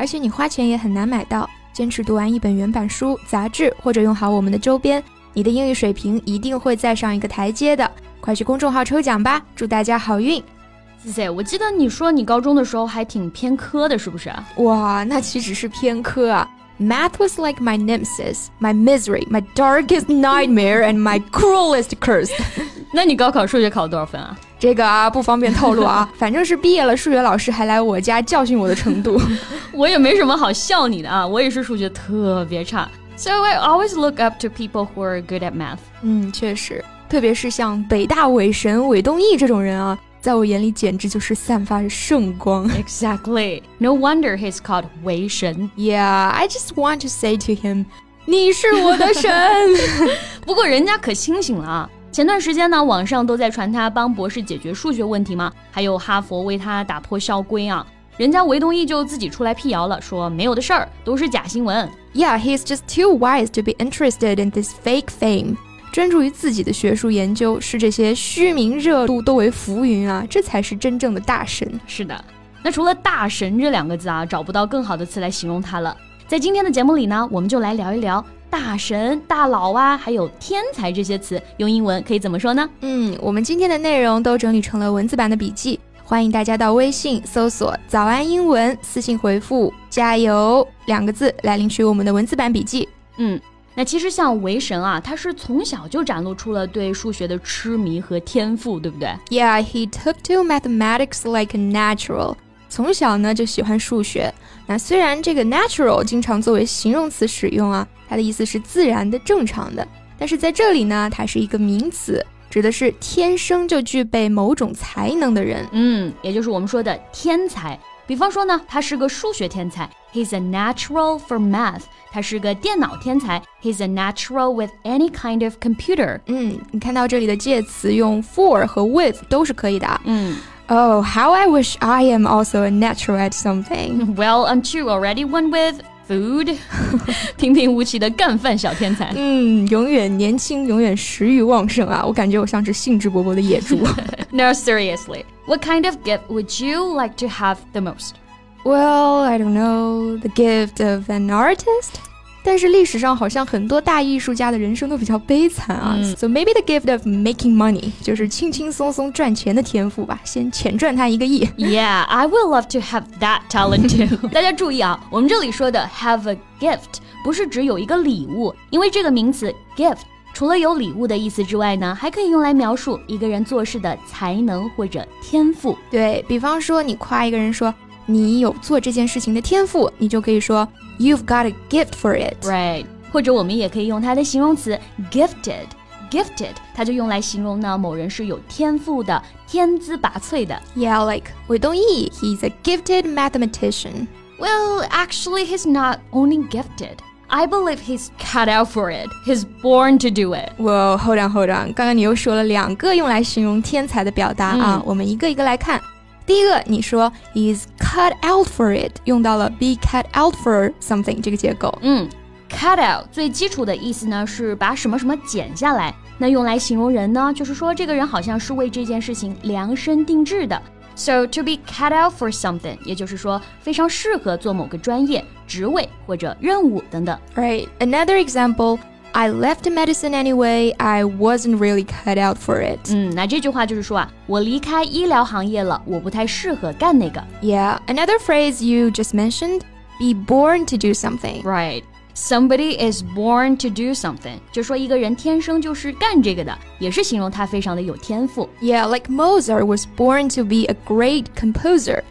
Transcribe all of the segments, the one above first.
而且你花钱也很难买到。坚持读完一本原版书、杂志，或者用好我们的周边，你的英语水平一定会再上一个台阶的。快去公众号抽奖吧，祝大家好运！C C，我记得你说你高中的时候还挺偏科的，是不是？哇，那岂止是偏科啊！Math was like my nemesis, my misery, my darkest nightmare, and my cruelest curse. 那你高考数学考了多少分啊？这个啊不方便透露啊，反正是毕业了，数学老师还来我家教训我的程度。我也没什么好笑你的啊，我也是数学特别差。So I always look up to people who are good at math. 嗯，确实，特别是像北大伪神韦东奕这种人啊。在我眼里简直就是散发着圣光。Exactly. No wonder he's called 韦神。Yeah, I just want to say to him, 你是我的神。不过人家可清醒了啊！前段时间呢，网上都在传他帮博士解决数学问题嘛，还有哈佛为他打破校规啊。人家韦东奕就自己出来辟谣了，说没有的事儿，都是假新闻。Yeah, he's just too wise to be interested in this fake fame. 专注于自己的学术研究，视这些虚名热度都为浮云啊，这才是真正的大神。是的，那除了大神这两个字啊，找不到更好的词来形容他了。在今天的节目里呢，我们就来聊一聊大神、大佬啊，还有天才这些词，用英文可以怎么说呢？嗯，我们今天的内容都整理成了文字版的笔记，欢迎大家到微信搜索“早安英文”，私信回复“加油”两个字来领取我们的文字版笔记。嗯。那其实像维神啊，他是从小就展露出了对数学的痴迷和天赋，对不对？Yeah, he took to mathematics like a natural. 从小呢就喜欢数学。那虽然这个 natural 经常作为形容词使用啊，它的意思是自然的、正常的。但是在这里呢，它是一个名词，指的是天生就具备某种才能的人。嗯，也就是我们说的天才。比方说呢，他是个数学天才，He's a natural for math。他是个电脑天才，He's a natural with any kind of computer。嗯，你看到这里的介词用 for 和 with 都是可以的。嗯。Oh, how I wish I am also a natural at something. Well, aren't you already one with food？平平无奇的干饭小天才。嗯，永远年轻，永远食欲旺盛啊！我感觉我像是兴致勃勃的野猪。no, seriously. What kind of gift would you like to have the most? Well, I don't know, the gift of an artist. 但是历史上好像很多大艺术家的人生都比较悲惨啊。嗯、so maybe the gift of making money 就是轻轻松松赚钱的天赋吧，先浅赚他一个亿。Yeah, I would love to have that talent too. 大家注意啊，我们这里说的 have a gift 不是指有一个礼物，因为这个名词 gift 除了有礼物的意思之外呢，还可以用来描述一个人做事的才能或者天赋。对比方说，你夸一个人说。你有做这件事情的天赋，你就可以说 You've got a gift for it, right？或者我们也可以用它的形容词 gifted。gifted，它就用来形容呢某人是有天赋的、天资拔萃的。Yeah, like 韦东奕，he's a gifted mathematician. Well, actually, he's not only gifted. I believe he's cut out for it. He's born to do it. Well, hold on, hold on. 刚刚你又说了两个用来形容天才的表达啊，我们一个一个来看。 第一个，你说 is cut out for it，用到了 be cut out for something 这个结构。嗯，cut out 最基础的意思呢是把什么什么剪下来。那用来形容人呢，就是说这个人好像是为这件事情量身定制的。So to be cut out for something，也就是说非常适合做某个专业、职位或者任务等等。Right. Another example. I left medicine anyway. I wasn't really cut out for it. 嗯，那这句话就是说啊，我离开医疗行业了，我不太适合干那个。Yeah, another phrase you just mentioned, be born to do something. Right. Somebody is born to do something，就说一个人天生就是干这个的，也是形容他非常的有天赋。Yeah, like Mozart was born to be a great composer.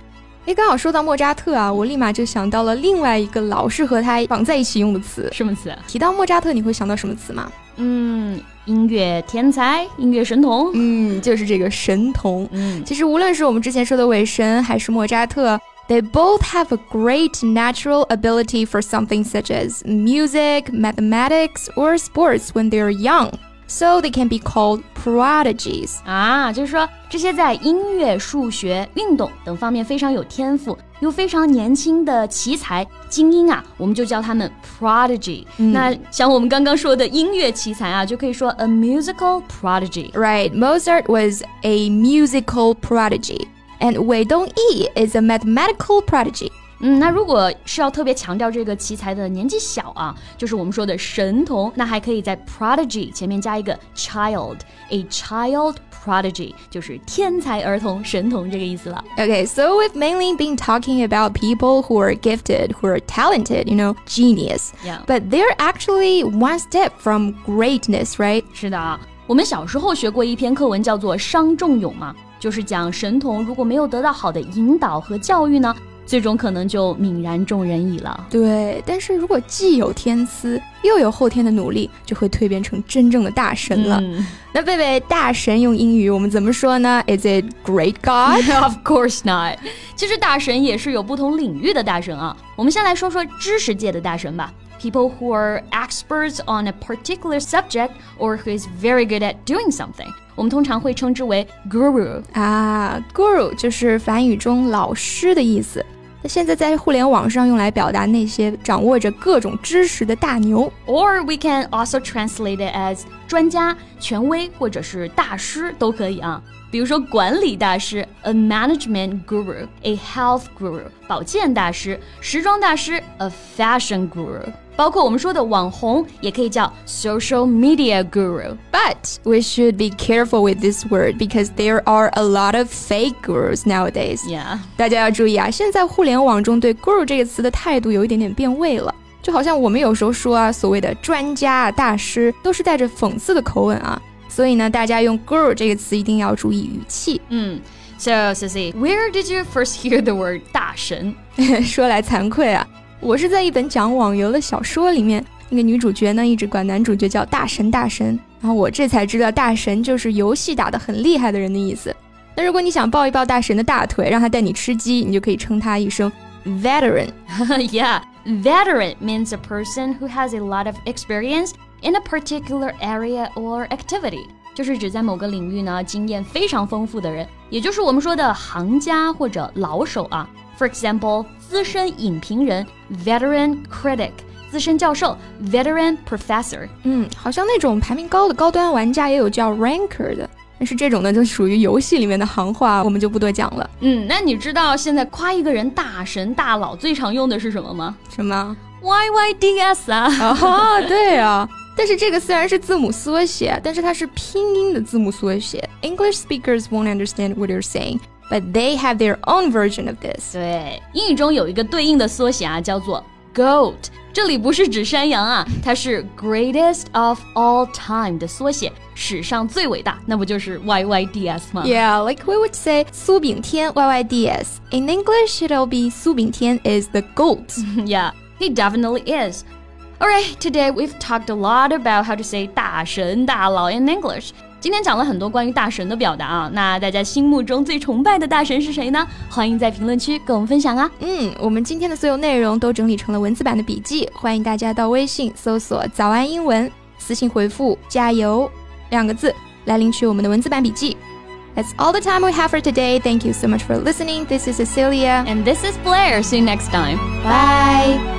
哎，刚好说到莫扎特啊，我立马就想到了另外一个老是和他绑在一起用的词，什么词？提到莫扎特，你会想到什么词吗？嗯，音乐天才，音乐神童。嗯，就是这个神童。嗯，其实无论是我们之前说的韦神，还是莫扎特，They both have a great natural ability for something such as music, mathematics, or sports when they are young. So they can be called prodigies. 啊，就是说这些在音乐、数学、运动等方面非常有天赋又非常年轻的奇才精英啊，我们就叫他们 prodigy。那像我们刚刚说的音乐奇才啊，就可以说 a musical prodigy。 Right, Mozart was a musical prodigy, and Wei Dongyi is a mathematical prodigy. 嗯，那如果是要特别强调这个奇才的年纪小啊，就是我们说的神童，那还可以在 prodigy 前面加一个 child，a child prodigy 就是天才儿童、神童这个意思了。 Okay, so we've mainly been talking about people who are gifted, who are talented, you know, genius. Yeah. But they're actually one step from greatness, right? 是的啊，我们小时候学过一篇课文，叫做《伤仲永》嘛，就是讲神童如果没有得到好的引导和教育呢， 最终可能就泯然众人矣了。对，但是如果既有天资，又有后天的努力，就会蜕变成真正的大神了。嗯那贝贝，大神用英语我们怎么说呢？Is it great God？Of course not。其实大神也是有不同领域的大神啊。我们先来说说知识界的大神吧。People who are experts on a particular subject or who is very good at doing something，我们通常会称之为 guru。啊，guru 就是梵语中老师的意思。那现在在互联网上用来表达那些掌握着各种知识的大牛。Or we can also translate it as 专家、权威或者是大师都可以啊。比如说管理大师，a management guru，a health guru，保健大师，时装大师，a fashion guru。包括我们说的网红，也可以叫 social media guru。 But we should be careful with this word because there are a lot of fake gurus nowadays. Yeah，大家要注意啊，现在互联网中对 guru 这个词的态度有一点点变味了。就好像我们有时候说啊，所谓的专家啊、大师，都是带着讽刺的口吻啊。所以呢，大家用 guru 这个词一定要注意语气。嗯。So, Sissy，where did you first hear the word 大神？说来惭愧啊， 我是在一本讲网游的小说里面，那个女主角呢一直管男主角叫大神大神，然后我这才知道大神就是游戏打得很厉害的人的意思。那如果你想抱一抱大神的大腿，让他带你吃鸡，你就可以称他一声 veteran。yeah, veteran means a person who has a lot of experience in a particular area or activity. 就是指在某个领域呢经验非常丰富的人，也就是我们说的行家或者老手啊。For example，资深影评人 veteran critic，资深教授 veteran professor。嗯，好像那种排名高的高端玩家也有叫 ranker 的，但是这种呢就属于游戏里面的行话，我们就不多讲了。嗯，那你知道现在夸一个人大神大佬最常用的是什么吗什么？？YYDS 啊。哦，对啊。但是这个虽然是字母缩写，但是它是拼音的字母缩写。English speakers won't understand what you're saying, but they have their own version of this. 对，英语中有一个对应的缩写啊，叫做 GOAT。这里不是指山羊啊，它是 Greatest of All Time 的缩写，史上最伟大，那不就是 YYDS 吗 Yeah, like we would say 苏炳添 YYDS. In English, it'll be 苏炳添 is the GOAT. Yeah, he definitely is. Alright, today we've talked a lot about how to say 大神大佬 in English. 今天讲了很多关于大神的表达啊，那大家心目中最崇拜的大神是谁呢？欢迎在评论区跟我们分享啊。嗯，我们今天的所有内容都整理成了文字版的笔记，欢迎大家到微信搜索“早安英文”，私信回复“加油”两个字来领取我们的文字版笔记。That's all the time we have for today. Thank you so much for listening. This is Cecilia. And this is Blair. See you next time. Bye.